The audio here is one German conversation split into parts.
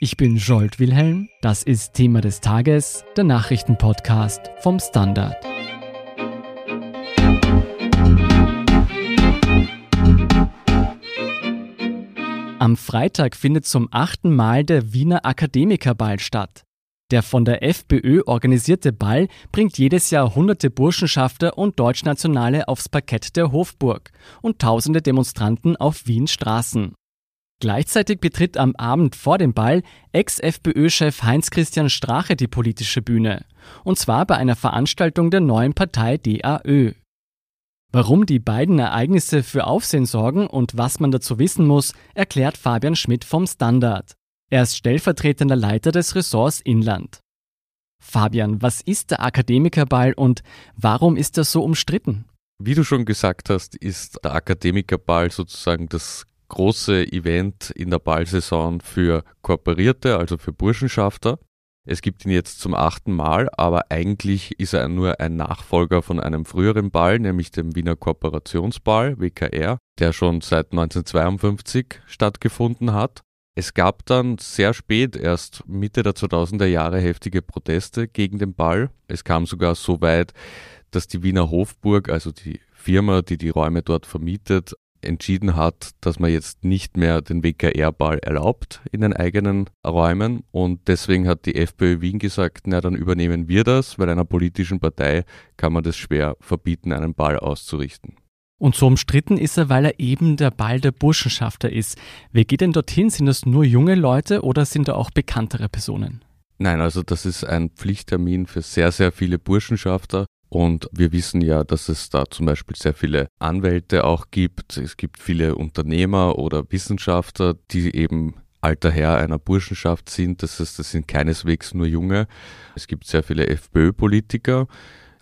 Ich bin Jolt Wilhelm, das ist Thema des Tages, der Nachrichtenpodcast vom Standard. Am Freitag findet zum achten Mal der Wiener Akademikerball statt. Der von der FPÖ organisierte Ball bringt jedes Jahr hunderte Burschenschafter und Deutschnationale aufs Parkett der Hofburg und tausende Demonstranten auf Wiens Straßen. Gleichzeitig betritt am Abend vor dem Ball Ex-FPÖ-Chef Heinz-Christian Strache die politische Bühne. Und zwar bei einer Veranstaltung der neuen Partei DAÖ. Warum die beiden Ereignisse für Aufsehen sorgen und was man dazu wissen muss, erklärt Fabian Schmidt vom Standard. Er ist stellvertretender Leiter des Ressorts Inland. Fabian, was ist der Akademikerball und warum ist er so umstritten? Wie du schon gesagt hast, ist der Akademikerball sozusagen das große Event in der Ballsaison für Kooperierte, also für Burschenschafter. Es gibt ihn jetzt zum achten Mal, aber eigentlich ist er nur ein Nachfolger von einem früheren Ball, nämlich dem Wiener Kooperationsball, WKR, der schon seit 1952 stattgefunden hat. Es gab dann sehr spät, erst Mitte der 2000er Jahre, heftige Proteste gegen den Ball. Es kam sogar so weit, dass die Wiener Hofburg, also die Firma, die die Räume dort vermietet, entschieden hat, dass man jetzt nicht mehr den WKR-Ball erlaubt in den eigenen Räumen. Und deswegen hat die FPÖ Wien gesagt, na dann übernehmen wir das, weil einer politischen Partei kann man das schwer verbieten, einen Ball auszurichten. Und so umstritten ist er, weil er eben der Ball der Burschenschafter ist. Wer geht denn dorthin? Sind das nur junge Leute oder sind da auch bekanntere Personen? Nein, also das ist ein Pflichttermin für sehr, sehr viele Burschenschafter. Und wir wissen ja, dass es da zum Beispiel sehr viele Anwälte auch gibt. Es gibt viele Unternehmer oder Wissenschaftler, die eben alter Herr einer Burschenschaft sind. Das heißt, das sind keineswegs nur Junge. Es gibt sehr viele FPÖ-Politiker.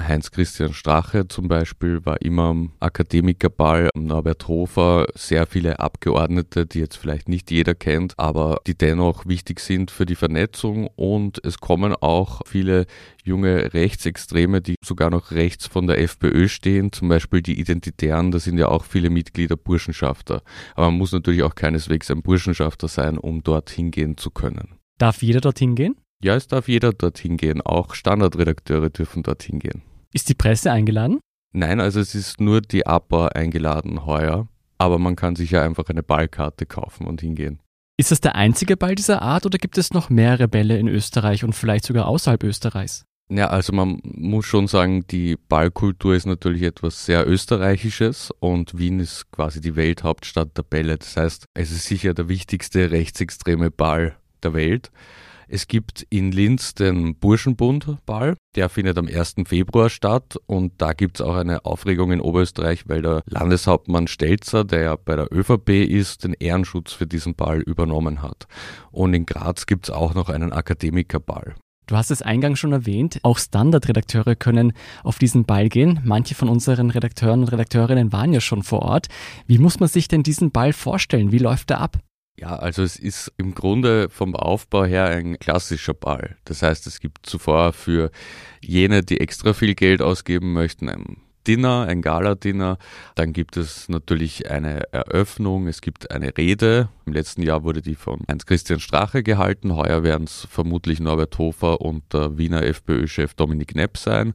Heinz-Christian Strache zum Beispiel war immer am Akademikerball, Norbert Hofer, sehr viele Abgeordnete, die jetzt vielleicht nicht jeder kennt, aber die dennoch wichtig sind für die Vernetzung und es kommen auch viele junge Rechtsextreme, die sogar noch rechts von der FPÖ stehen, zum Beispiel die Identitären, da sind ja auch viele Mitglieder Burschenschafter. Aber man muss natürlich auch keineswegs ein Burschenschafter sein, um dorthin gehen zu können. Darf jeder dorthin gehen? Ja, es darf jeder dorthin gehen. Auch Standardredakteure dürfen dorthin gehen. Ist die Presse eingeladen? Nein, also es ist nur die APA eingeladen heuer. Aber man kann sich ja einfach eine Ballkarte kaufen und hingehen. Ist das der einzige Ball dieser Art oder gibt es noch mehrere Bälle in Österreich und vielleicht sogar außerhalb Österreichs? Ja, also man muss schon sagen, die Ballkultur ist natürlich etwas sehr Österreichisches und Wien ist quasi die Welthauptstadt der Bälle. Das heißt, es ist sicher der wichtigste rechtsextreme Ball der Welt. Es gibt in Linz den Burschenbundball, der findet am 1. Februar statt und da gibt es auch eine Aufregung in Oberösterreich, weil der Landeshauptmann Stelzer, der ja bei der ÖVP ist, den Ehrenschutz für diesen Ball übernommen hat. Und in Graz gibt es auch noch einen Akademikerball. Du hast es eingangs schon erwähnt, auch Standardredakteure können auf diesen Ball gehen. Manche von unseren Redakteuren und Redakteurinnen waren ja schon vor Ort. Wie muss man sich denn diesen Ball vorstellen? Wie läuft er ab? Ja, also es ist im Grunde vom Aufbau her ein klassischer Ball. Das heißt, es gibt zuvor für jene, die extra viel Geld ausgeben möchten, ein Dinner, ein Gala-Dinner. Dann gibt es natürlich eine Eröffnung, es gibt eine Rede. Im letzten Jahr wurde die von Heinz-Christian Strache gehalten. Heuer werden es vermutlich Norbert Hofer und der Wiener FPÖ-Chef Dominik Nepp sein.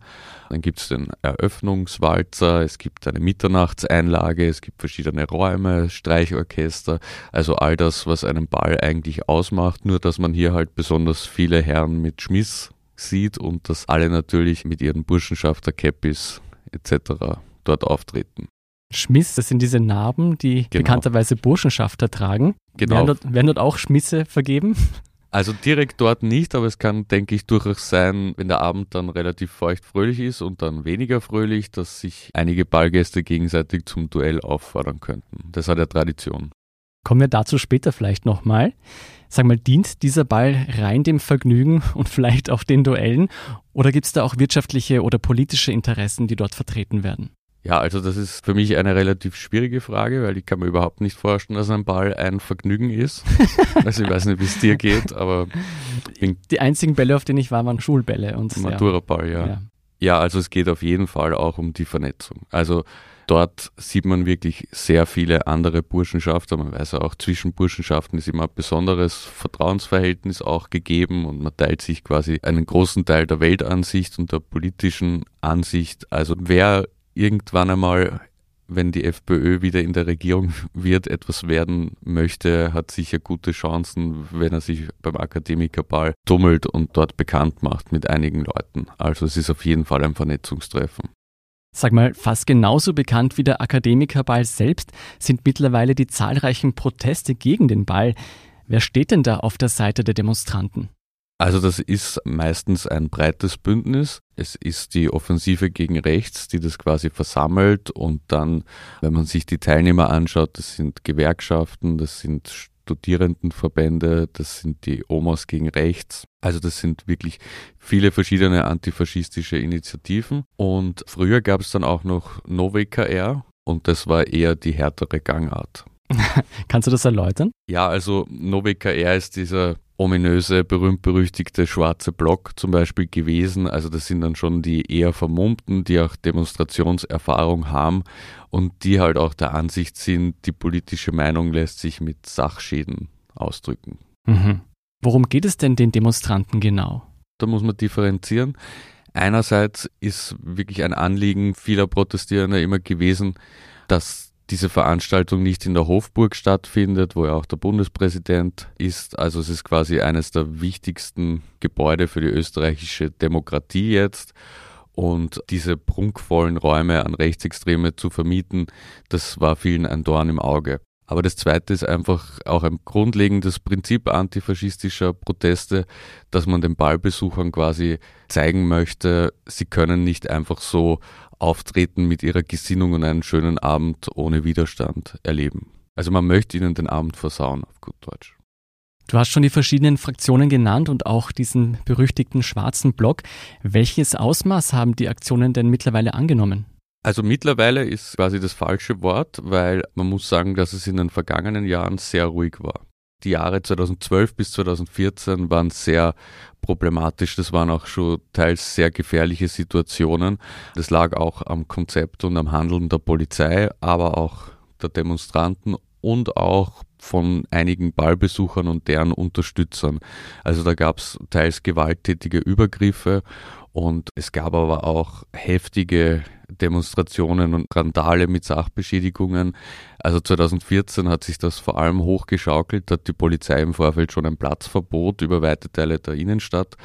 Dann gibt es den Eröffnungswalzer, es gibt eine Mitternachtseinlage, es gibt verschiedene Räume, Streichorchester, also all das, was einen Ball eigentlich ausmacht, nur dass man hier halt besonders viele Herren mit Schmiss sieht und dass alle natürlich mit ihren Burschenschafter-Cappies etc. dort auftreten. Schmiss, das sind diese Narben, die genau. bekannterweise Burschenschafter tragen. Genau. Werden dort, werden dort auch Schmisse vergeben? Also direkt dort nicht, aber es kann, denke ich, durchaus sein, wenn der Abend dann relativ feucht fröhlich ist und dann weniger fröhlich, dass sich einige Ballgäste gegenseitig zum Duell auffordern könnten. Das hat ja Tradition. Kommen wir dazu später vielleicht nochmal. Sag mal, dient dieser Ball rein dem Vergnügen und vielleicht auch den Duellen? Oder gibt es da auch wirtschaftliche oder politische Interessen, die dort vertreten werden? Ja, also das ist für mich eine relativ schwierige Frage, weil ich kann mir überhaupt nicht vorstellen, dass ein Ball ein Vergnügen ist. also ich weiß nicht, wie es dir geht, aber die einzigen Bälle, auf denen ich war, waren Schulbälle und Matura-Ball, ja. ja. Ja, also es geht auf jeden Fall auch um die Vernetzung. Also dort sieht man wirklich sehr viele andere Burschenschaften. Man weiß auch, zwischen Burschenschaften ist immer ein besonderes Vertrauensverhältnis auch gegeben und man teilt sich quasi einen großen Teil der Weltansicht und der politischen Ansicht. Also wer irgendwann einmal wenn die FPÖ wieder in der Regierung wird, etwas werden möchte, hat sicher gute Chancen, wenn er sich beim Akademikerball tummelt und dort bekannt macht mit einigen Leuten. Also es ist auf jeden Fall ein Vernetzungstreffen. Sag mal, fast genauso bekannt wie der Akademikerball selbst sind mittlerweile die zahlreichen Proteste gegen den Ball. Wer steht denn da auf der Seite der Demonstranten? Also das ist meistens ein breites Bündnis. Es ist die Offensive gegen Rechts, die das quasi versammelt und dann, wenn man sich die Teilnehmer anschaut, das sind Gewerkschaften, das sind Studierendenverbände, das sind die Omas gegen Rechts. Also das sind wirklich viele verschiedene antifaschistische Initiativen. Und früher gab es dann auch noch NoWKR und das war eher die härtere Gangart. Kannst du das erläutern? Ja, also NoWKR ist dieser ominöse, berühmt-berüchtigte schwarze Block zum Beispiel gewesen. Also das sind dann schon die eher Vermummten, die auch Demonstrationserfahrung haben und die halt auch der Ansicht sind, die politische Meinung lässt sich mit Sachschäden ausdrücken. Mhm. Worum geht es denn den Demonstranten genau? Da muss man differenzieren. Einerseits ist wirklich ein Anliegen vieler Protestierender immer gewesen, dass diese Veranstaltung nicht in der Hofburg stattfindet, wo ja auch der Bundespräsident ist. Also es ist quasi eines der wichtigsten Gebäude für die österreichische Demokratie jetzt. Und diese prunkvollen Räume an Rechtsextreme zu vermieten, das war vielen ein Dorn im Auge. Aber das Zweite ist einfach auch ein grundlegendes Prinzip antifaschistischer Proteste, dass man den Ballbesuchern quasi zeigen möchte, sie können nicht einfach so auftreten mit ihrer Gesinnung und einen schönen Abend ohne Widerstand erleben. Also man möchte ihnen den Abend versauen, auf gut Deutsch. Du hast schon die verschiedenen Fraktionen genannt und auch diesen berüchtigten schwarzen Block. Welches Ausmaß haben die Aktionen denn mittlerweile angenommen? Also mittlerweile ist quasi das falsche Wort, weil man muss sagen, dass es in den vergangenen Jahren sehr ruhig war. Die Jahre 2012 bis 2014 waren sehr problematisch. Das waren auch schon teils sehr gefährliche Situationen. Das lag auch am Konzept und am Handeln der Polizei, aber auch der Demonstranten und auch von einigen Ballbesuchern und deren Unterstützern. Also da gab es teils gewalttätige Übergriffe und es gab aber auch heftige Demonstrationen und Randale mit Sachbeschädigungen. Also 2014 hat sich das vor allem hochgeschaukelt, hat die Polizei im Vorfeld schon ein Platzverbot über weite Teile der Innenstadt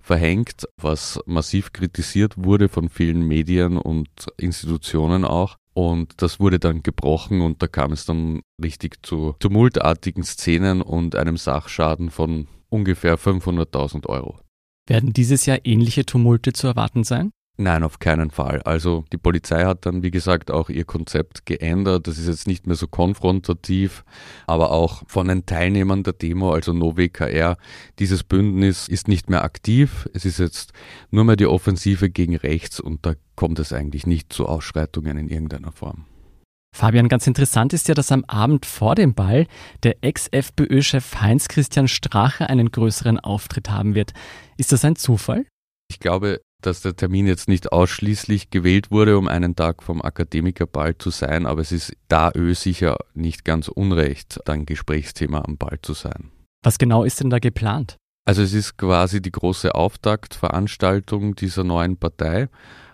verhängt, was massiv kritisiert wurde von vielen Medien und Institutionen auch. Und das wurde dann gebrochen und da kam es dann richtig zu tumultartigen Szenen und einem Sachschaden von ungefähr 500.000 Euro. Werden dieses Jahr ähnliche Tumulte zu erwarten sein? Nein, auf keinen Fall. Also die Polizei hat dann, wie gesagt, auch ihr Konzept geändert. Das ist jetzt nicht mehr so konfrontativ, aber auch von den Teilnehmern der Demo, also NoWKR, dieses Bündnis ist nicht mehr aktiv. Es ist jetzt nur mehr die Offensive gegen rechts und da kommt es eigentlich nicht zu Ausschreitungen in irgendeiner Form. Fabian, ganz interessant ist ja, dass am Abend vor dem Ball der Ex-FPÖ-Chef Heinz-Christian Strache einen größeren Auftritt haben wird. Ist das ein Zufall? Ich glaube, dass der Termin jetzt nicht ausschließlich gewählt wurde, um einen Tag vom Akademikerball zu sein, aber es ist da Ö sicher nicht ganz unrecht, ein Gesprächsthema am Ball zu sein. Was genau ist denn da geplant? Also es ist quasi die große Auftaktveranstaltung dieser neuen Partei.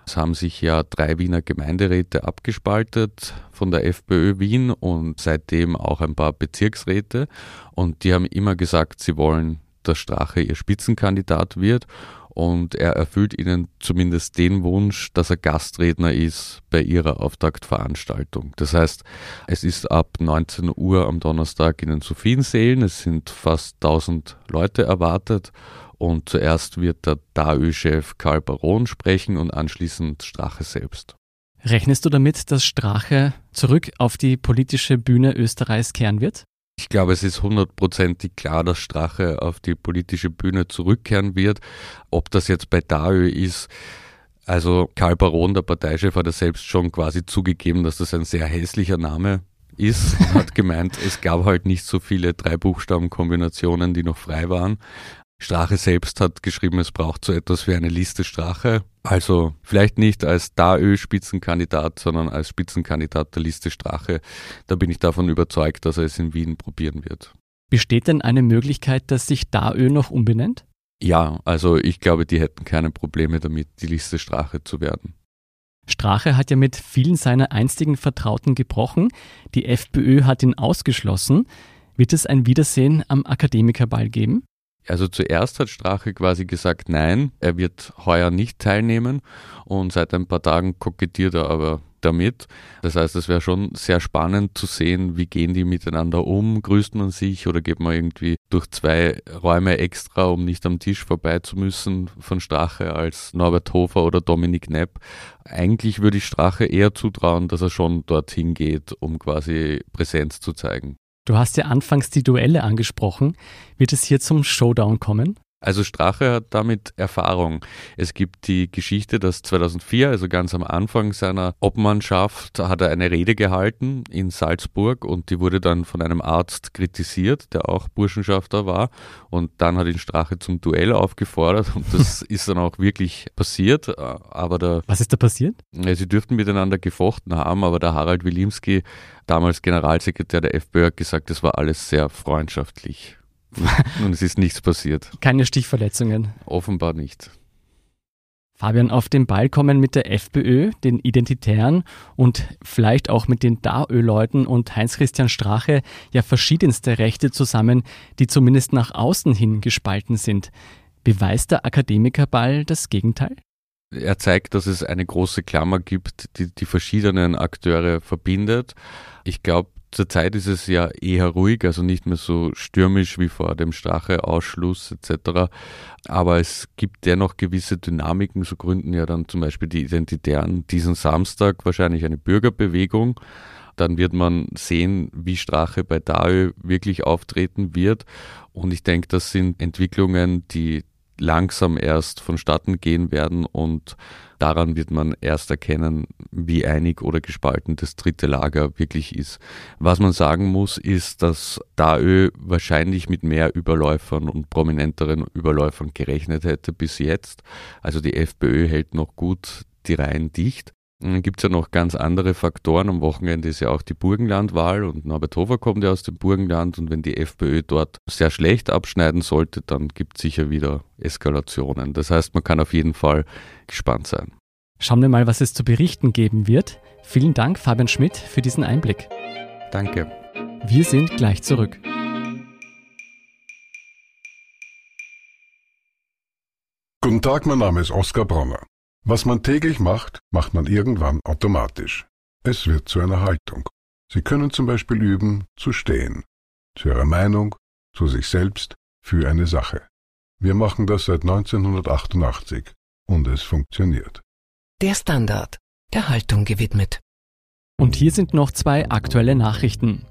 Es haben sich ja drei Wiener Gemeinderäte abgespaltet von der FPÖ Wien und seitdem auch ein paar Bezirksräte. Und die haben immer gesagt, sie wollen, dass Strache ihr Spitzenkandidat wird. Und er erfüllt ihnen zumindest den Wunsch, dass er Gastredner ist bei ihrer Auftaktveranstaltung. Das heißt, es ist ab 19 Uhr am Donnerstag in den Sophiensälen. Es sind fast 1000 Leute erwartet und zuerst wird der DAÖ-Chef Karl Baron sprechen und anschließend Strache selbst. Rechnest du damit, dass Strache zurück auf die politische Bühne Österreichs kehren wird? Ich glaube, es ist hundertprozentig klar, dass Strache auf die politische Bühne zurückkehren wird. Ob das jetzt bei DAÖ ist, also Karl Baron, der Parteichef, hat ja selbst schon quasi zugegeben, dass das ein sehr hässlicher Name ist und hat gemeint, es gab halt nicht so viele Drei-Buchstaben-Kombinationen, die noch frei waren. Strache selbst hat geschrieben, es braucht so etwas wie eine Liste Strache. Also vielleicht nicht als DAÖ-Spitzenkandidat, sondern als Spitzenkandidat der Liste Strache. Da bin ich davon überzeugt, dass er es in Wien probieren wird. Besteht denn eine Möglichkeit, dass sich DAÖ noch umbenennt? Ja, also ich glaube, die hätten keine Probleme damit, die Liste Strache zu werden. Strache hat ja mit vielen seiner einstigen Vertrauten gebrochen. Die FPÖ hat ihn ausgeschlossen. Wird es ein Wiedersehen am Akademikerball geben? Also zuerst hat Strache quasi gesagt, nein, er wird heuer nicht teilnehmen und seit ein paar Tagen kokettiert er aber damit. Das heißt, es wäre schon sehr spannend zu sehen, wie gehen die miteinander um, grüßt man sich oder geht man irgendwie durch zwei Räume extra, um nicht am Tisch vorbei zu müssen von Strache als Norbert Hofer oder Dominik Nepp. Eigentlich würde ich Strache eher zutrauen, dass er schon dorthin geht, um quasi Präsenz zu zeigen. Du hast ja anfangs die Duelle angesprochen. Wird es hier zum Showdown kommen? Also Strache hat damit Erfahrung. Es gibt die Geschichte, dass 2004, also ganz am Anfang seiner Obmannschaft, hat er eine Rede gehalten in Salzburg und die wurde dann von einem Arzt kritisiert, der auch Burschenschafter war. Und dann hat ihn Strache zum Duell aufgefordert und das ist dann auch wirklich passiert. Aber der, Was ist da passiert? Sie dürften miteinander gefochten haben, aber der Harald Wilimski, damals Generalsekretär der FPÖ, hat gesagt, das war alles sehr freundschaftlich. Und es ist nichts passiert. Keine Stichverletzungen. Offenbar nicht. Fabian, auf den Ball kommen mit der FPÖ, den Identitären und vielleicht auch mit den DAÖ-Leuten und Heinz-Christian Strache ja verschiedenste Rechte zusammen, die zumindest nach außen hin gespalten sind. Beweist der Akademikerball das Gegenteil? Er zeigt, dass es eine große Klammer gibt, die die verschiedenen Akteure verbindet. Ich glaube, Zurzeit ist es ja eher ruhig, also nicht mehr so stürmisch wie vor dem Strache-Ausschluss etc. Aber es gibt dennoch gewisse Dynamiken, so gründen ja dann zum Beispiel die Identitären diesen Samstag wahrscheinlich eine Bürgerbewegung. Dann wird man sehen, wie Strache bei DAÖ wirklich auftreten wird. Und ich denke, das sind Entwicklungen, die langsam erst vonstatten gehen werden und daran wird man erst erkennen, wie einig oder gespalten das dritte Lager wirklich ist. Was man sagen muss, ist, dass DAÖ wahrscheinlich mit mehr Überläufern und prominenteren Überläufern gerechnet hätte bis jetzt. Also die FPÖ hält noch gut die Reihen dicht. Dann gibt es ja noch ganz andere Faktoren. Am Wochenende ist ja auch die Burgenlandwahl und Norbert Hofer kommt ja aus dem Burgenland und wenn die FPÖ dort sehr schlecht abschneiden sollte, dann gibt es sicher wieder Eskalationen. Das heißt, man kann auf jeden Fall gespannt sein. Schauen wir mal, was es zu berichten geben wird. Vielen Dank, Fabian Schmidt, für diesen Einblick. Danke. Wir sind gleich zurück. Guten Tag, mein Name ist Oskar Bronner. Was man täglich macht, macht man irgendwann automatisch. Es wird zu einer Haltung. Sie können zum Beispiel üben, zu stehen. Zu Ihrer Meinung, zu sich selbst, für eine Sache. Wir machen das seit 1988 und es funktioniert. Der Standard, der Haltung gewidmet. Und hier sind noch zwei aktuelle Nachrichten.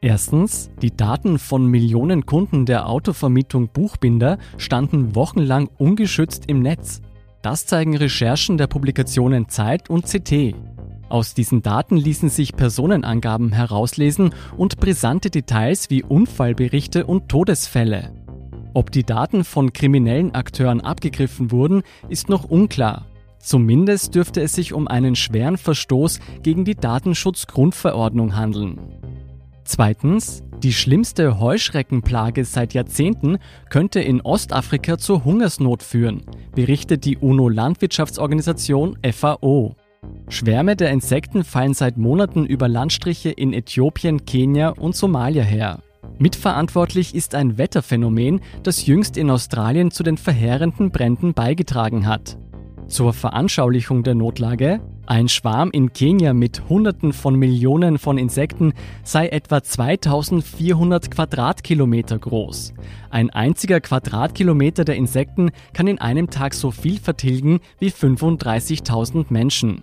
Erstens, die Daten von Millionen Kunden der Autovermietung Buchbinder standen wochenlang ungeschützt im Netz. Das zeigen Recherchen der Publikationen Zeit und CT. Aus diesen Daten ließen sich Personenangaben herauslesen und brisante Details wie Unfallberichte und Todesfälle. Ob die Daten von kriminellen Akteuren abgegriffen wurden, ist noch unklar. Zumindest dürfte es sich um einen schweren Verstoß gegen die Datenschutzgrundverordnung handeln. Zweitens, die schlimmste Heuschreckenplage seit Jahrzehnten könnte in Ostafrika zur Hungersnot führen, berichtet die UNO-Landwirtschaftsorganisation FAO. Schwärme der Insekten fallen seit Monaten über Landstriche in Äthiopien, Kenia und Somalia her. Mitverantwortlich ist ein Wetterphänomen, das jüngst in Australien zu den verheerenden Bränden beigetragen hat. Zur Veranschaulichung der Notlage, ein Schwarm in Kenia mit Hunderten von Millionen von Insekten sei etwa 2400 Quadratkilometer groß. Ein einziger Quadratkilometer der Insekten kann in einem Tag so viel vertilgen wie 35.000 Menschen.